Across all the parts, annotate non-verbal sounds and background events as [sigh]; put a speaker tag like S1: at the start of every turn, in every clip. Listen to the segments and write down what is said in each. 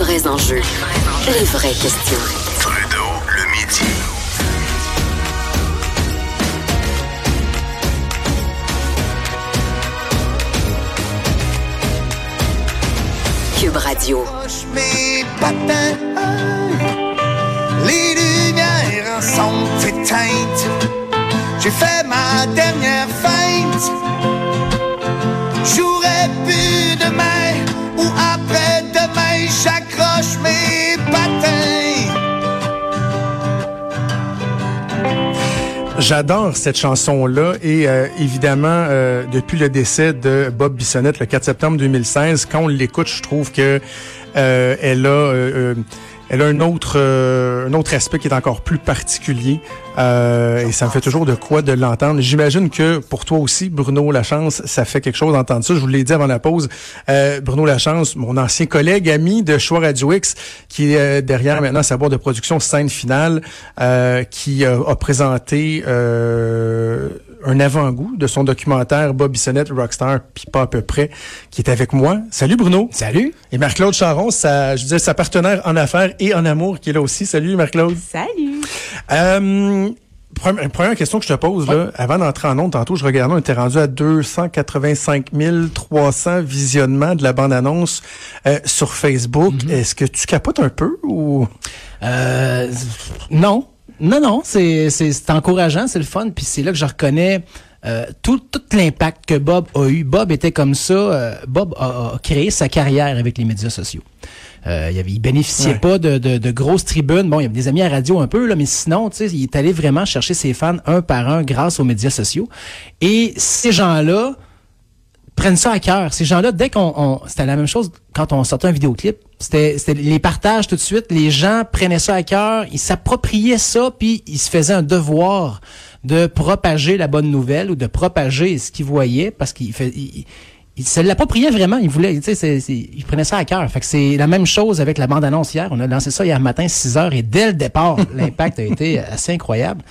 S1: Vrais enjeux, les vraies questions.
S2: Trudeau, le midi.
S1: Cube Radio.
S3: mes patins. Les lumières sont éteintes. J'ai fait ma dernière feinte. J'aurais pu demain ou après-demain.
S4: J'adore cette chanson-là et euh, évidemment, euh, depuis le décès de Bob Bissonnette le 4 septembre 2016, quand on l'écoute, je trouve que euh, elle a... elle a un autre, euh, un autre aspect qui est encore plus particulier euh, et ça me fait toujours de quoi de l'entendre. J'imagine que pour toi aussi, Bruno Lachance, ça fait quelque chose d'entendre ça. Je vous l'ai dit avant la pause. Euh, Bruno Lachance, mon ancien collègue, ami de Choix Radio qui est euh, derrière maintenant sa boîte de production Scène Finale, euh, qui euh, a présenté un avant-goût de son documentaire Bob Bissonnette, Rockstar, puis pas à peu près, qui est avec moi. Salut Bruno.
S5: Salut.
S4: Et Marc-Claude Charon, sa, je veux dire, sa partenaire en affaires et en amour, qui est là aussi. Salut Marc-Claude.
S6: Salut!
S4: Euh, première, première question que je te pose, là, avant d'entrer en ondes, tantôt, je regardais, on était rendu à 285 300 visionnements de la bande-annonce euh, sur Facebook. Est-ce que tu capotes un peu ou...
S5: Euh, non. Non, non, c'est, c'est, c'est encourageant, c'est le fun, puis c'est là que je reconnais euh, tout, tout l'impact que Bob a eu. Bob était comme ça. euh, Bob a, a créé sa carrière avec les médias sociaux. Euh, il, avait, il bénéficiait
S4: Ouais.
S5: pas de, de, de grosses tribunes. Bon, il y avait des amis à radio un peu, là, mais sinon, tu sais, il est allé vraiment chercher ses fans un par un grâce aux médias sociaux. Et ces gens-là, prennent ça à cœur. Ces gens-là, dès qu'on, on- c'était la même chose quand on sortait un vidéoclip. C'était, les partages tout de suite. Les gens prenaient ça à cœur, ils s'appropriaient ça, puis ils se faisaient un devoir de propager la bonne nouvelle ou de propager ce qu'ils voyaient parce qu'ils ils, ils se l'appropriaient vraiment. Ils voulaient, tu sais, ils prenaient ça à cœur. Fait que c'est la même chose avec la bande-annonce hier. On a lancé ça hier matin, 6 heures, et dès le départ, [laughs] l'impact a été assez incroyable.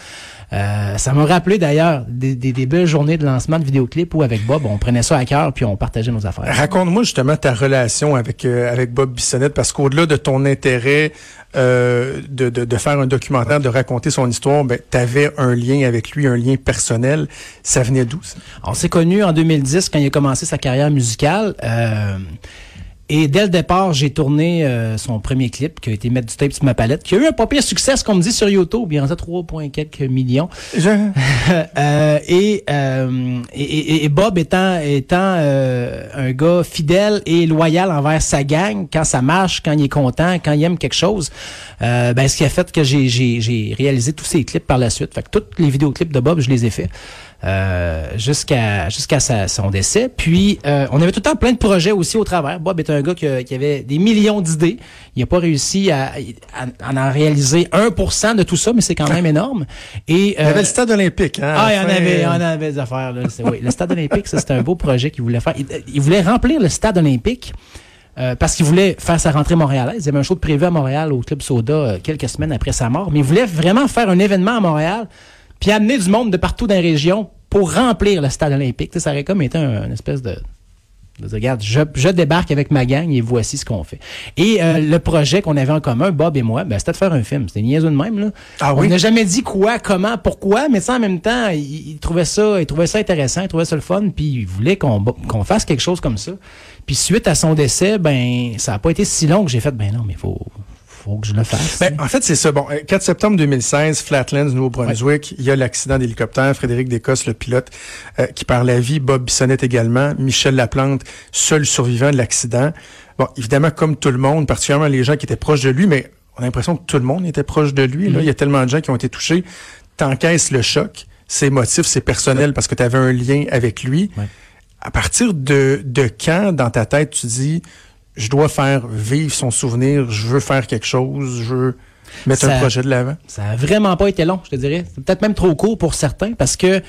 S5: Euh, ça m'a rappelé d'ailleurs des, des, des belles journées de lancement de vidéoclips où avec Bob, on prenait ça à cœur puis on partageait nos affaires.
S4: Raconte-moi justement ta relation avec euh, avec Bob Bissonnette, parce qu'au-delà de ton intérêt euh, de, de, de faire un documentaire, de raconter son histoire, ben, tu avais un lien avec lui, un lien personnel. Ça venait d'où? ça?
S5: On s'est connus en 2010 quand il a commencé sa carrière musicale. euh, et dès le départ, j'ai tourné euh, son premier clip qui a été mettre du tape sur ma palette, qui a eu un pas pire succès, ce qu'on me dit sur YouTube. Il en a 3, points quelques millions.
S4: Je- [laughs]
S5: Euh, et, euh, et, et- et Bob étant étant euh, un gars fidèle et loyal envers sa gang, quand ça marche, quand il est content, quand il aime quelque chose, euh, ben ce qui a fait que j'ai j'ai j'ai réalisé tous ces clips par la suite. Fait que tous les vidéoclips de Bob, je les ai faits. Euh, jusqu'à jusqu'à sa- son décès. Puis euh, on avait tout le temps plein de projets aussi au travers. Bob est un gars qui, qui avait des millions d'idées. Il n'a pas réussi à, à, à en réaliser 1% de tout ça, mais c'est quand même énorme. Et
S4: Il y avait
S5: euh,
S4: le stade olympique. Hein,
S5: ah, il y en avait,
S4: euh,
S5: en avait des affaires. Là. Oui. Le stade olympique, ça, c'était un beau projet qu'il voulait faire. Il, il voulait remplir le stade olympique euh, parce qu'il voulait faire sa rentrée montréalaise. Il y avait un show de prévu à Montréal au Club Soda euh, quelques semaines après sa mort. Mais il voulait vraiment faire un événement à Montréal puis amener du monde de partout dans la région pour remplir le stade olympique. Ça aurait comme été un, une espèce de... Regarde, je, je débarque avec ma gang et voici ce qu'on fait. Et euh, le projet qu'on avait en commun, Bob et moi, ben, c'était de faire un film. C'était niaiseux de même. Là.
S4: Ah
S5: On
S4: oui?
S5: n'a jamais dit quoi, comment, pourquoi, mais ça en même temps, il, il trouvait ça, il trouvait ça intéressant, il trouvait ça le fun, puis il voulait qu'on qu'on fasse quelque chose comme ça. Puis suite à son décès, ben ça a pas été si long que j'ai fait, ben non, mais faut, faut que je le fasse.
S4: Ben, en fait, c'est ça. Bon, euh, 4 septembre 2016, Flatlands, Nouveau-Brunswick, il y a l'accident d'hélicoptère. Frédéric Descosses, le pilote, euh, qui perd la vie. Bob Bissonnette également. Michel Laplante, seul survivant de l'accident. Bon, évidemment, comme tout le monde, particulièrement les gens qui étaient proches de lui, mais on a l'impression que tout le monde était proche de lui. Là. Il y a tellement de gens qui ont été touchés. T'encaisses le choc. C'est émotif, c'est personnel parce que tu avais un lien avec lui.
S5: Ouais.
S4: à partir de, de quand, dans ta tête, tu dis, je dois faire vivre son souvenir, je veux faire quelque chose, je veux mettre
S5: Ça-
S4: un projet de l'avant?
S5: Ça a vraiment pas été long, je te dirais. C'est peut-être même trop court pour certains parce que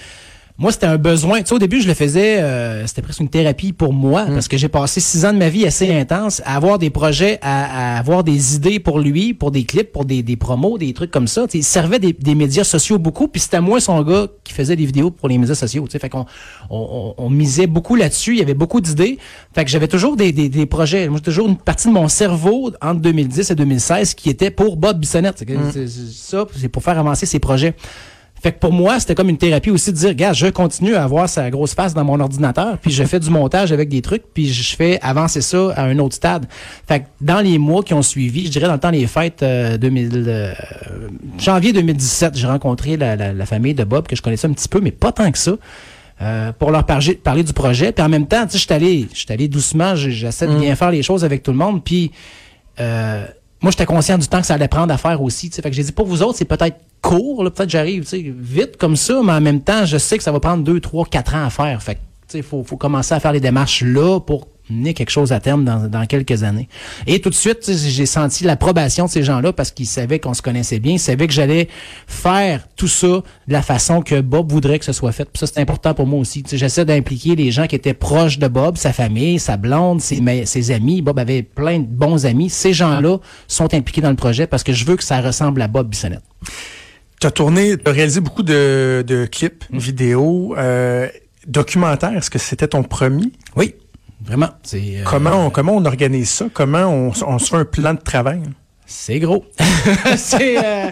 S5: moi, c'était un besoin. Tu sais, au début, je le faisais, euh, c'était presque une thérapie pour moi parce que j'ai passé six ans de ma vie assez intense à avoir des projets, à, à avoir des idées pour lui, pour des clips, pour des, des promos, des trucs comme ça. Tu sais, il servait des, des médias sociaux beaucoup, puis c'était moi son gars qui faisait des vidéos pour les médias sociaux. Tu sais, fait qu'on on, on- on misait beaucoup là-dessus. Il y avait beaucoup d'idées. Fait que j'avais toujours des, des, des projets. Moi, j'ai toujours une partie de mon cerveau entre 2010 et 2016 qui était pour Bob Bissonnette. C'est ça, c'est pour faire avancer ses projets. Fait que pour moi, c'était comme une thérapie aussi de dire, regarde, je continue à avoir sa grosse face dans mon ordinateur, puis je fais du montage avec des trucs, puis je fais avancer ça à un autre stade. Fait que dans les mois qui ont suivi, je dirais dans le temps des fêtes euh, 2000, euh, janvier 2017, j'ai rencontré la, la- la famille de Bob, que je connaissais un petit peu, mais pas tant que ça. euh, pour leur parler, parler du projet. Puis en même temps, tu sais, je suis allé, je suis allé doucement, j'essaie de bien faire les choses avec tout le monde. Puis euh, moi, j'étais conscient du temps que ça allait prendre à faire aussi. tu sais. Fait que j'ai dit, pour vous autres, c'est peut-être court, là, peut-être j'arrive vite comme ça, mais en même temps, je sais que ça va prendre deux, trois, quatre ans à faire. Fait que, tu sais, il faut, faut commencer à faire les démarches là pour mener quelque chose à terme dans, dans quelques années. Et tout de suite, j'ai senti l'approbation de ces gens-là parce qu'ils savaient qu'on se connaissait bien, ils savaient que j'allais faire tout ça de la façon que Bob voudrait que ce soit fait. Puis ça, c'est important pour moi aussi. J'essaie d'impliquer les gens qui étaient proches de Bob, sa famille, sa blonde, ses, mais- ses amis. Bob avait plein de bons amis. Ces gens-là sont impliqués dans le projet parce que je veux que ça ressemble à Bob Bissonnette.
S4: Tu as tourné, tu as réalisé beaucoup de, de clips,
S5: Mm.
S4: vidéos, euh, documentaires. Est-ce que c'était ton premier?
S5: Oui, vraiment. Euh,
S4: Comment, on, comment on organise ça? Comment on, se fait un plan de travail?
S5: C'est gros. [laughs] c'est, euh,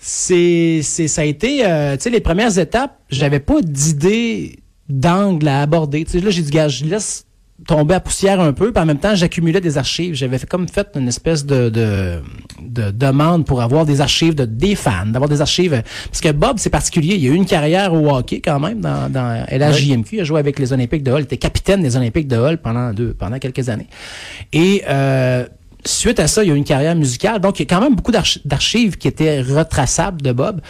S5: c'est, c'est, ça a été, euh, tu sais, les premières étapes, j'avais pas d'idée d'angle à aborder. Tu sais, là, j'ai dit, gars, je laisse tomber à poussière un peu, puis en même temps, j'accumulais des archives. J'avais comme fait une espèce de, de, de demande pour avoir des archives de des fans, d'avoir des archives. Parce que Bob, c'est particulier. Il a eu une carrière au hockey quand même dans, dans LHJMQ. Il a joué avec les Olympiques de Hull. Il était capitaine des Olympiques de Hull pendant deux, pendant quelques années. Et euh, suite à ça, il y a eu une carrière musicale. Donc, il y a quand même beaucoup d'archi- d'archives qui étaient retraçables de Bob.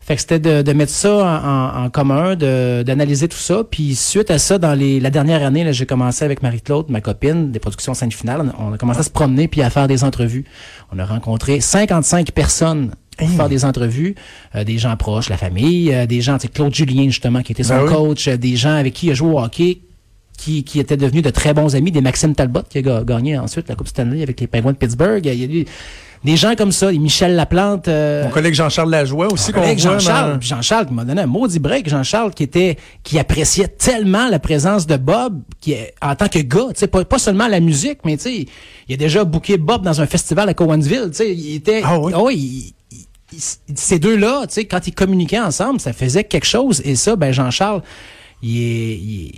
S5: Fait que c'était de, de mettre ça en, en- en commun, de- d'analyser tout ça. Puis suite à ça, dans les, la dernière année, j'ai commencé avec Marie-Claude, ma copine, des productions scène finale. On, a commencé à se promener puis à faire des entrevues. On a rencontré 55 personnes pour faire des entrevues, euh, des gens proches, la famille, euh, des gens, tu sais, Claude Julien justement, qui était son
S4: Ben oui.
S5: coach, euh, des gens avec qui il a joué au hockey, qui, qui étaient devenus de très bons amis, des Maxime Talbot qui a ga- gagné ensuite la Coupe Stanley avec les Penguins de Pittsburgh. Il y a eu des gens comme ça, des Michel Laplante. euh,
S4: Mon collègue Jean-Charles Lajoie aussi qu'on.
S5: Jean-Charles,
S4: dans-
S5: Jean-Charles qui m'a donné un maudit break, Jean-Charles qui était qui appréciait tellement la présence de Bob qui en tant que gars, tu sais pas, pas seulement la musique, mais tu sais, il a déjà booké Bob dans un festival à Cowansville, tu sais, il était
S4: Ah oui?
S5: il- il- il- ces deux-là, tu sais, quand ils communiquaient ensemble, ça faisait quelque chose et ça ben Jean-Charles il est il,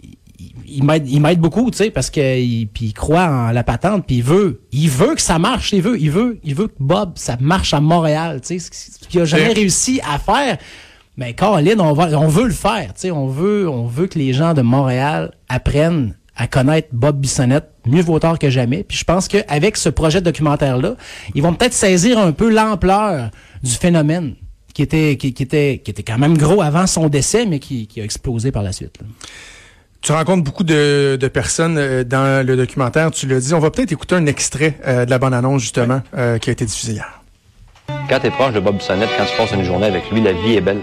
S5: il- m'aide il m'aide beaucoup tu sais parce que il, puis il croit en la patente puis il veut il veut que ça marche il veut il veut il veut que Bob ça marche à Montréal tu sais ce qui- ce qu'il a jamais réussi à faire. Mais Caroline on va on veut le faire tu sais on veut on veut que les gens de Montréal apprennent à connaître Bob Bissonnette mieux vaut tard que jamais. Puis je pense qu'avec ce projet de documentaire là ils vont peut-être saisir un peu l'ampleur du phénomène qui était qui, qui était qui était quand même gros avant son décès mais qui, qui a explosé par la suite là.
S4: Tu rencontres beaucoup de, de personnes euh, dans le documentaire, tu l'as dit. On va peut-être écouter un extrait euh, de la bande-annonce, justement, euh, qui a été diffusé hier.
S6: Quand tu es proche de Bob Bissonnette, quand tu passes une journée avec lui, la vie est belle.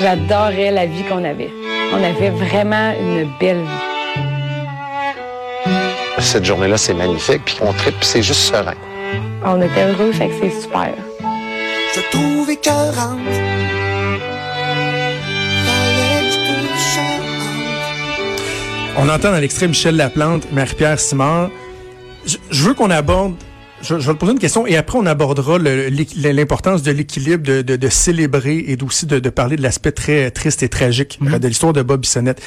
S7: J'adorais la vie qu'on avait. On avait vraiment une belle vie.
S8: Cette journée-là, c'est magnifique. Puis on tripe, puis c'est juste serein.
S7: On était heureux, fait que c'est super.
S3: Je trouve écœurante.
S4: On entend dans l'extrait Michel Laplante, Marie-Pierre Simard. Je, je veux qu'on aborde, je, je vais te poser une question et après on abordera l'importance de l'équilibre, de, de, de célébrer et aussi de, de parler de l'aspect très triste et tragique euh, de l'histoire de Bob Bissonnette.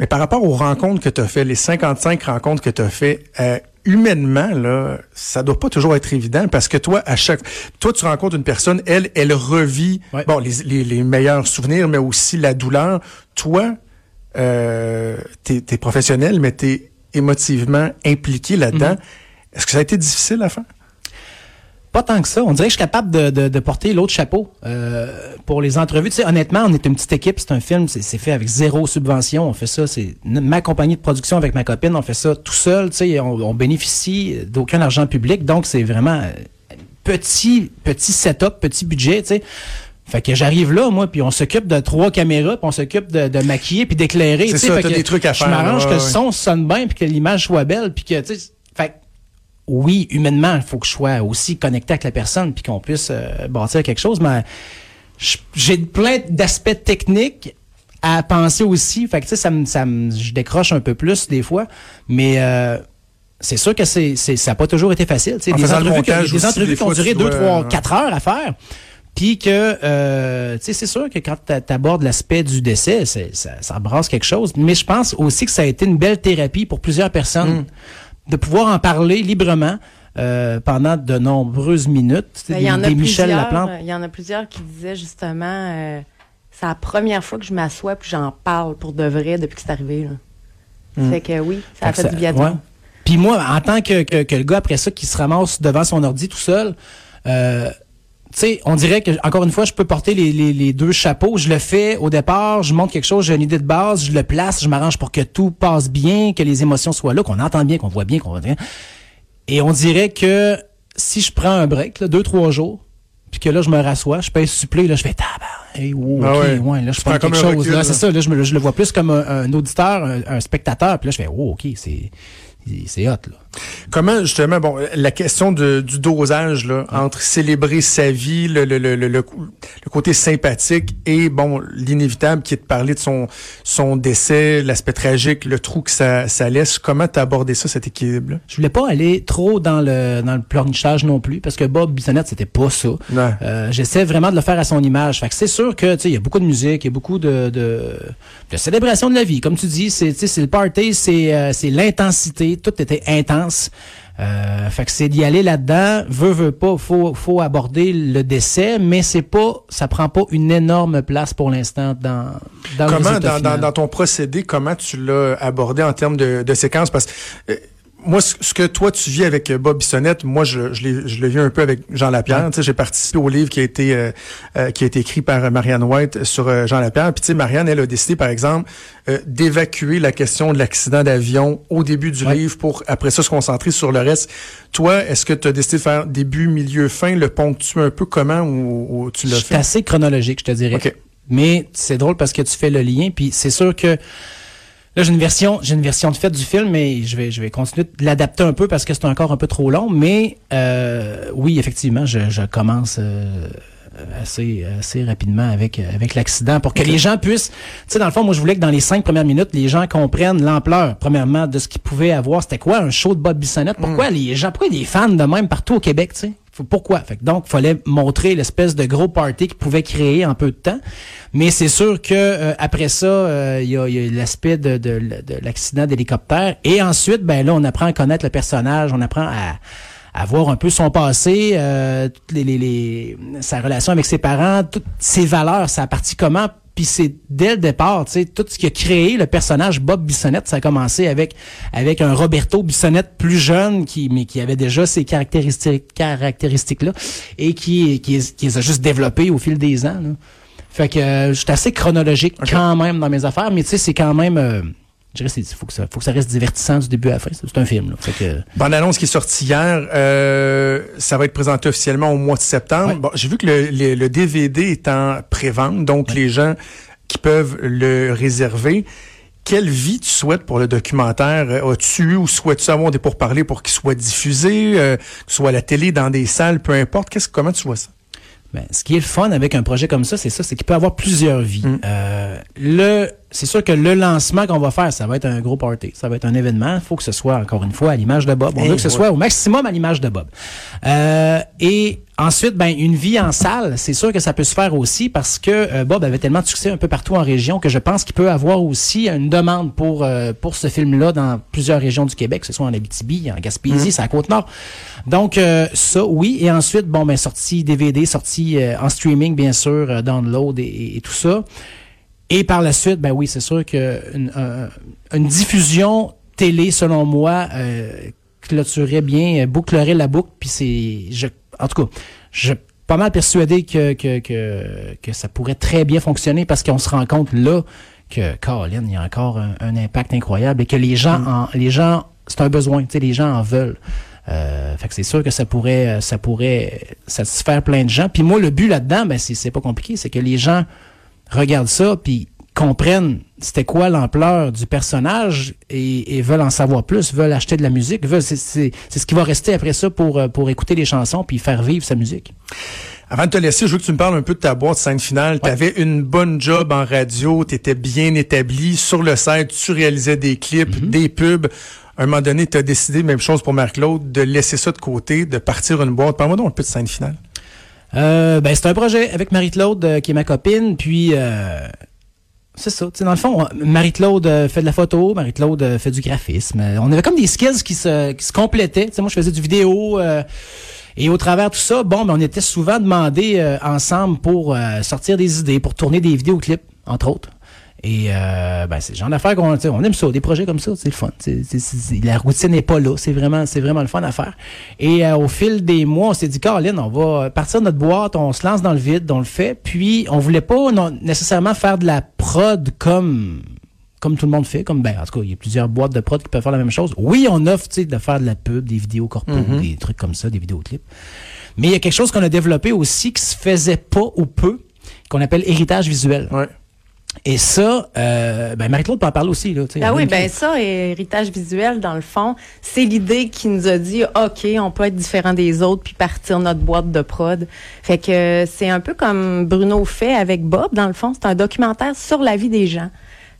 S4: Mais par rapport aux rencontres que tu as fait, les 55 rencontres que tu as fait, euh, humainement, là, ça doit pas toujours être évident parce que toi, à chaque, toi, tu rencontres une personne, elle, elle revit,
S5: Ouais.
S4: bon, les, les, les meilleurs souvenirs, mais aussi la douleur. Toi, euh, t'es, t'es professionnel, mais t'es émotivement impliqué là-dedans. Est-ce que ça a été difficile à faire?
S5: Pas tant que ça. On dirait que je suis capable de, de, de porter l'autre chapeau euh, pour les entrevues. Tu sais, honnêtement, on est une petite équipe. C'est un film, c'est fait avec zéro subvention. On fait ça, c'est ma compagnie de production avec ma copine. On fait ça tout seul. Tu sais, on, on bénéficie d'aucun argent public. Donc, c'est vraiment euh, petit, petit setup, petit budget. Tu sais. Fait que j'arrive là, moi, puis on s'occupe de trois caméras, puis on s'occupe de, de maquiller, puis d'éclairer.
S4: C'est
S5: tu sais.
S4: ça,
S5: Fait que
S4: des trucs à
S5: Je
S4: faire,
S5: m'arrange
S4: là,
S5: que le son sonne bien, puis que l'image soit belle, puis que, tu sais, fait que oui, humainement, il faut que je sois aussi connecté avec la personne puis qu'on puisse euh, bâtir quelque chose, mais je- j'ai plein d'aspects techniques à penser aussi. Fait que, tu sais, ça me, ça me, je décroche un peu plus des fois, mais euh, c'est sûr que c'est, c'est, ça n'a pas toujours été facile.
S4: En
S5: Des
S4: le
S5: entrevues, des
S4: aussi,
S5: entrevues qui ont duré
S4: tu
S5: 2,
S4: dois-
S5: 3, 4 heures à faire. Puis que, euh, tu sais, c'est sûr que quand tu abordes l'aspect du décès, ça, ça brasse quelque chose. Mais je pense aussi que ça a été une belle thérapie pour plusieurs personnes de pouvoir en parler librement euh, pendant de nombreuses minutes.
S9: Ben, Il y en a
S5: des Michel
S9: plusieurs.
S5: Laplante.
S9: euh, Il y en a plusieurs qui disaient justement, euh, c'est la première fois que je m'assois puis j'en parle pour de vrai depuis que c'est arrivé. Là.
S5: Mm.
S9: Fait que oui, ça a
S5: Fait
S9: du bien
S5: ouais. Puis moi, en tant que, que, que le gars après ça qui se ramasse devant son ordi tout seul, euh, sais, on dirait que encore une fois, je peux porter les, les, les deux chapeaux. Je le fais au départ, je montre quelque chose, j'ai une idée de base, je le place, je m'arrange pour que tout passe bien, que les émotions soient là, qu'on entend bien, qu'on voit bien, qu'on voit bien. Et on dirait que si je prends un break, là, deux, trois jours, puis que là, je me rassois, je pèse supplé, là, je fais tabac. Hey, wow,
S4: Ah
S5: ok,
S4: ouais.
S5: ouais, là, je
S4: Tu
S5: prends quelque chose.
S4: recul,
S5: là,
S4: là.
S5: c'est ça, là, je, me, je le vois plus comme un, un auditeur, un, un spectateur, puis là, je fais, oh, ok, c'est, c'est hot, là.
S4: Comment justement, bon, la question de- du dosage là, entre célébrer sa vie, le, le, le, le, côté sympathique et bon l'inévitable qui est de parler de son son décès, l'aspect tragique, le trou que ça, ça laisse. Comment t'as abordé ça, cet équilibre?
S5: Je voulais pas aller trop dans le dans le pleurnichage non plus parce que Bob Bissonnette c'était pas ça. Euh, J'essaie vraiment de le faire à son image. Fait que c'est sûr que il y a beaucoup de musique, il y a beaucoup de, de de célébration de la vie. Comme tu dis, c'est le party, c'est euh, c'est l'intensité. Tout était intense. Euh, fait que c'est d'y aller là-dedans. Veut veut pas, faut faut aborder le décès, mais c'est pas ça prend pas une énorme place pour l'instant dans dans
S4: comment dans, dans,
S5: final.
S4: dans ton procédé, comment tu l'as abordé en termes de, de séquence? Parce que euh, moi, ce, que toi tu vis avec euh, Bob Bissonnette, moi je, je, l'ai- je le vis un peu avec Jean Lapierre. Tu sais, J'ai participé au livre qui a été euh, euh, qui a été écrit par Marianne White sur euh, Jean Lapierre. Puis tu sais, Marianne, elle a décidé, par exemple, euh, d'évacuer la question de l'accident d'avion au début du
S5: Ouais.
S4: livre pour après ça se concentrer sur le reste. Toi, est-ce que tu as décidé de faire début, milieu, fin, le ponctuer un peu comment ou, ou tu l'as
S5: C'est
S4: fait?
S5: assez chronologique, je te dirais.
S4: OK.
S5: Mais c'est drôle parce que tu fais le lien, puis c'est sûr que là j'ai une version, j'ai une version de fait du film, mais je vais, je vais continuer de l'adapter un peu parce que c'est encore un peu trop long. Mais euh, oui, effectivement, je, je commence. euh, assez assez rapidement avec avec l'accident pour que les gens puissent tu sais dans le fond moi je voulais que dans les cinq premières minutes les gens comprennent l'ampleur premièrement de ce qu'ils pouvaient avoir c'était quoi un show de Bob Bissonnette? Pourquoi les gens pourquoi des fans de même partout au Québec tu sais? Pourquoi? Fait que donc fallait montrer l'espèce de gros party qu'ils pouvaient créer en peu de temps. Mais c'est sûr que euh, après ça euh, il y a, l'aspect de, de, de l'accident d'hélicoptère. Et ensuite ben là on apprend à connaître le personnage. On apprend à à voir un peu son passé, euh, sa relation avec ses parents, toutes ses valeurs, ça a parti comment. Puis c'est dès le départ, tu sais, tout ce qui a créé le personnage Bob Bissonnette, ça a commencé avec avec un Roberto Bissonnette plus jeune, qui mais qui avait déjà ces caractéristiques caractéristiques là et qui qui, qui les a juste développées au fil des ans. là. Fait que euh, je suis assez chronologique quand même dans mes affaires, mais tu sais, c'est quand même. euh, je dirais, il faut que ça, faut que ça reste divertissant du début à la fin. C'est un film. Là. Fait que,
S4: Bande annonce qui est sortie hier, euh, ça va être présenté officiellement au mois de septembre.
S5: Ouais.
S4: Bon, j'ai vu que le, le- le DVD est en pré-vente, donc les gens qui peuvent le réserver. Quelle vie tu souhaites pour le documentaire? Euh, As-tu ou souhaites-tu avoir des pourparlers pour qu'il soit diffusé, euh, que ce soit à la télé, dans des salles, peu importe? Qu'est-ce, comment tu vois ça?
S5: Ben, ce qui est le fun avec un projet comme ça, c'est ça, c'est qu'il peut avoir plusieurs vies. Euh, le, c'est sûr que le lancement qu'on va faire, ça va être un gros party, ça va être un événement. Il faut que ce soit encore une fois à l'image de Bob. On
S4: Eh
S5: veut que ce
S4: ouais.
S5: soit au maximum à l'image de Bob. Euh, et ensuite, ben une vie en salle, c'est sûr que ça peut se faire aussi parce que euh, Bob avait tellement de succès un peu partout en région que je pense qu'il peut avoir aussi une demande pour euh, pour ce film-là dans plusieurs régions du Québec, que ce soit en Abitibi, en Gaspésie, c'est à Côte-Nord. Donc ça, oui. Et ensuite, bon, ben sortie DVD, sortie euh, en streaming, bien sûr, euh, download et, et tout ça. Et par la suite, ben oui, c'est sûr que une, euh, une diffusion télé, selon moi, euh, clôturerait bien, euh, bouclerait la boucle. Puis c'est, je, En tout cas, je suis pas mal persuadé que, que, que, que ça pourrait très bien fonctionner parce qu'on se rend compte là que, Colin, il y a encore un, un impact incroyable et que les gens, en, les gens, c'est un besoin, tu sais, les gens en veulent. Euh, fait que c'est sûr que ça pourrait, ça pourrait satisfaire plein de gens. Puis moi, le but là-dedans, ben c'est pas compliqué, c'est que les gens regardent ça puis comprennent c'était quoi l'ampleur du personnage et, et veulent en savoir plus, veulent acheter de la musique, veulent c'est, ce qui va rester après ça pour euh, pour écouter les chansons puis faire vivre sa musique.
S4: Avant de te laisser, je veux que tu me parles un peu de ta boîte scène finale. Tu avais une bonne job en radio, tu étais bien établi sur le site, tu réalisais des clips, des pubs. À un moment donné, tu as décidé, même chose pour Marc-Claude, de laisser ça de côté, de partir une boîte. Parle-moi donc un peu de scène finale.
S5: Euh, ben, c'est un projet avec Marie-Claude, euh, qui est ma copine, puis euh, c'est ça. Tu sais, dans le fond, on- Marie-Claude euh, fait de la photo, Marie-Claude euh, fait du graphisme. On avait comme des skills qui se, qui se complétaient. Moi, je faisais du vidéo. et au travers de tout ça, bon, ben, on était souvent demandés ensemble pour sortir des idées, pour tourner des vidéoclips, entre autres. Et euh, ben, c'est le genre d'affaires qu'on on aime ça, des projets comme ça, c'est le fun. La routine n'est pas là, c'est vraiment, c'est vraiment le fun à faire. Et euh, au fil des mois, on s'est dit, Caroline, on va partir de notre boîte, on se lance dans le vide, on le fait. Puis on voulait pas non, nécessairement faire de la prod comme comme tout le monde fait, comme ben en tout cas, il y a plusieurs boîtes de prod qui peuvent faire la même chose. Oui, on offre de faire de la pub, des vidéos corpo,
S4: Mhm.
S5: des trucs comme ça, des vidéoclips. Mais il y a quelque chose qu'on a développé aussi qui se faisait pas ou peu, qu'on appelle héritage visuel. Et ça, euh, ben Marie-Claude peut en parler aussi. Là.
S9: Ben oui, ben ça, héritage visuel, dans le fond, c'est l'idée qui nous a dit, OK, on peut être différent des autres puis partir notre boîte de prod. Fait que c'est un peu comme Bruno fait avec Bob, dans le fond. C'est un documentaire sur la vie des gens.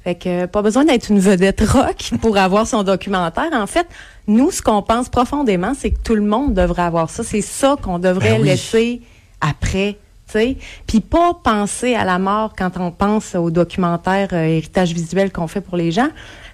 S9: Fait que pas besoin d'être une vedette rock pour avoir son documentaire. En fait, nous, ce qu'on pense profondément, c'est que tout le monde devrait avoir ça. C'est ça qu'on devrait
S10: Ben oui.
S9: laisser après. Sais. Puis pas penser à la mort quand on pense au documentaire euh, héritage visuel qu'on fait pour les gens,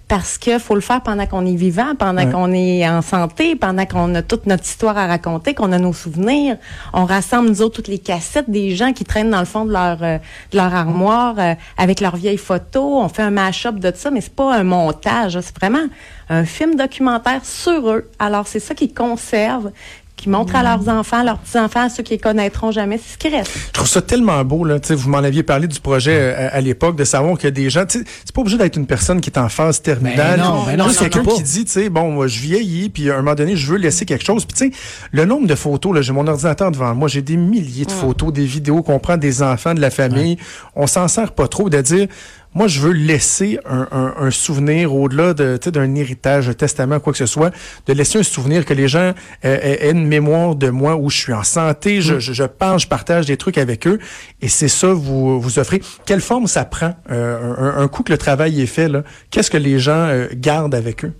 S9: parce que faut le faire pendant qu'on est vivant, pendant
S10: Ouais.
S9: qu'on est en santé, pendant qu'on a toute notre histoire à raconter, qu'on a nos souvenirs. On rassemble nous autres toutes les cassettes des gens qui traînent dans le fond de leur euh, de leur armoire euh, avec leurs vieilles photos. On fait un mash-up de ça, mais c'est pas un montage, c'est vraiment un film documentaire sur eux. Alors c'est ça qu'ils conservent qui montrent à leurs enfants, leurs petits-enfants, à ceux qui les connaîtront jamais, c'est ce qui reste.
S4: Je trouve ça tellement beau, là. Tu sais, vous m'en aviez parlé du projet euh, à, à l'époque, de savoir qu'il y a des gens. tu sais, C'est pas obligé d'être une personne qui est en phase terminale.
S5: Ben non, ben non,
S4: quelqu'un qui dit, tu sais, bon, moi, je vieillis, puis à un moment donné, je veux laisser quelque chose. Puis tu sais, le nombre de photos, là, j'ai mon ordinateur devant moi, j'ai des milliers de photos, des vidéos qu'on prend des enfants, de la famille. On s'en sert pas trop de dire. Moi, je veux laisser un, un- un souvenir au-delà de, d'un héritage, un testament, quoi que ce soit, de laisser un souvenir que les gens euh, aient aient une mémoire de moi où je suis en santé, je, je, je parle, je partage des trucs avec eux, et c'est ça vous vous offrez. Quelle forme ça prend euh, un, un coup que le travail est fait là? Qu'est-ce que les gens euh, gardent avec eux?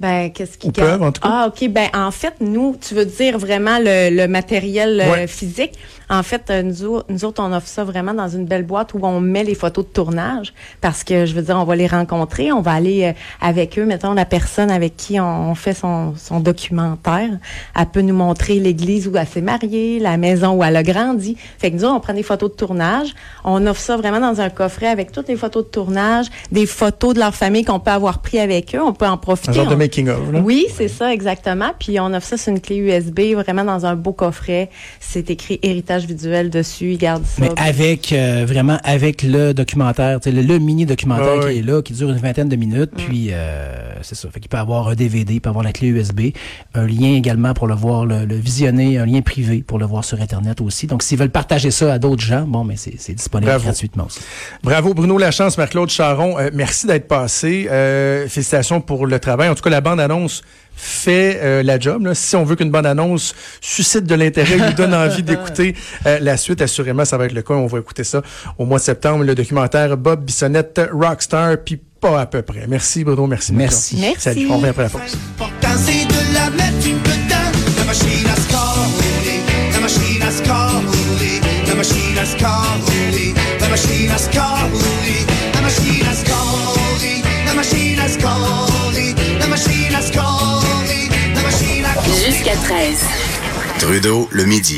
S9: Ben, qu'est-ce qui
S4: Ou peuvent, en tout cas.
S9: Ah, OK. Ben, en fait, nous, tu veux dire vraiment le, le matériel euh,
S4: Ouais.
S9: physique? En fait, euh, nous, au- nous autres, on offre ça vraiment dans une belle boîte où on met les photos de tournage parce que, je veux dire, on va les rencontrer, on va aller euh, avec eux. Mettons, la personne avec qui on, fait son, son documentaire, elle peut nous montrer l'église où elle s'est mariée, la maison où elle a grandi. Fait que nous, on prend des photos de tournage. On offre ça vraiment dans un coffret avec toutes les photos de tournage, des photos de leur famille qu'on peut avoir pris avec eux. On peut en profiter.
S4: Un genre de making of. Là.
S9: oui, c'est ça, exactement. Puis on offre ça sur une clé USB, vraiment dans un beau coffret. C'est écrit héritage visuel dessus. Ils gardent ça.
S5: Mais avec euh, vraiment avec le documentaire, le, le mini documentaire
S4: Ah
S5: qui
S4: oui.
S5: est là, qui dure une vingtaine de minutes, puis euh, c'est ça. Fait qu'il peut avoir un DVD, il peut avoir la clé USB, un lien également pour le voir, le, le visionner, un lien privé pour le voir sur internet aussi. Donc s'ils veulent partager ça à d'autres gens, bon, mais c'est disponible
S4: Bravo.
S5: gratuitement aussi.
S4: Bravo Bruno Lachance, Marc-Claude Charon. Euh, merci d'être passé. Euh, félicitations pour le travail. En tout cas, la bande-annonce fait euh, la job. là. Si on veut qu'une bande-annonce suscite de l'intérêt, nous donne [laughs] envie d'écouter euh, la suite, assurément, ça va être le cas. On va écouter ça au mois de septembre, le documentaire Bob Bissonnette, Rockstar, puis pas à peu près. Merci Bruno, merci.
S5: Merci.
S9: Merci.
S4: Salut, on revient après la pause.
S1: Jusqu'à 13.
S2: Trudeau, le midi.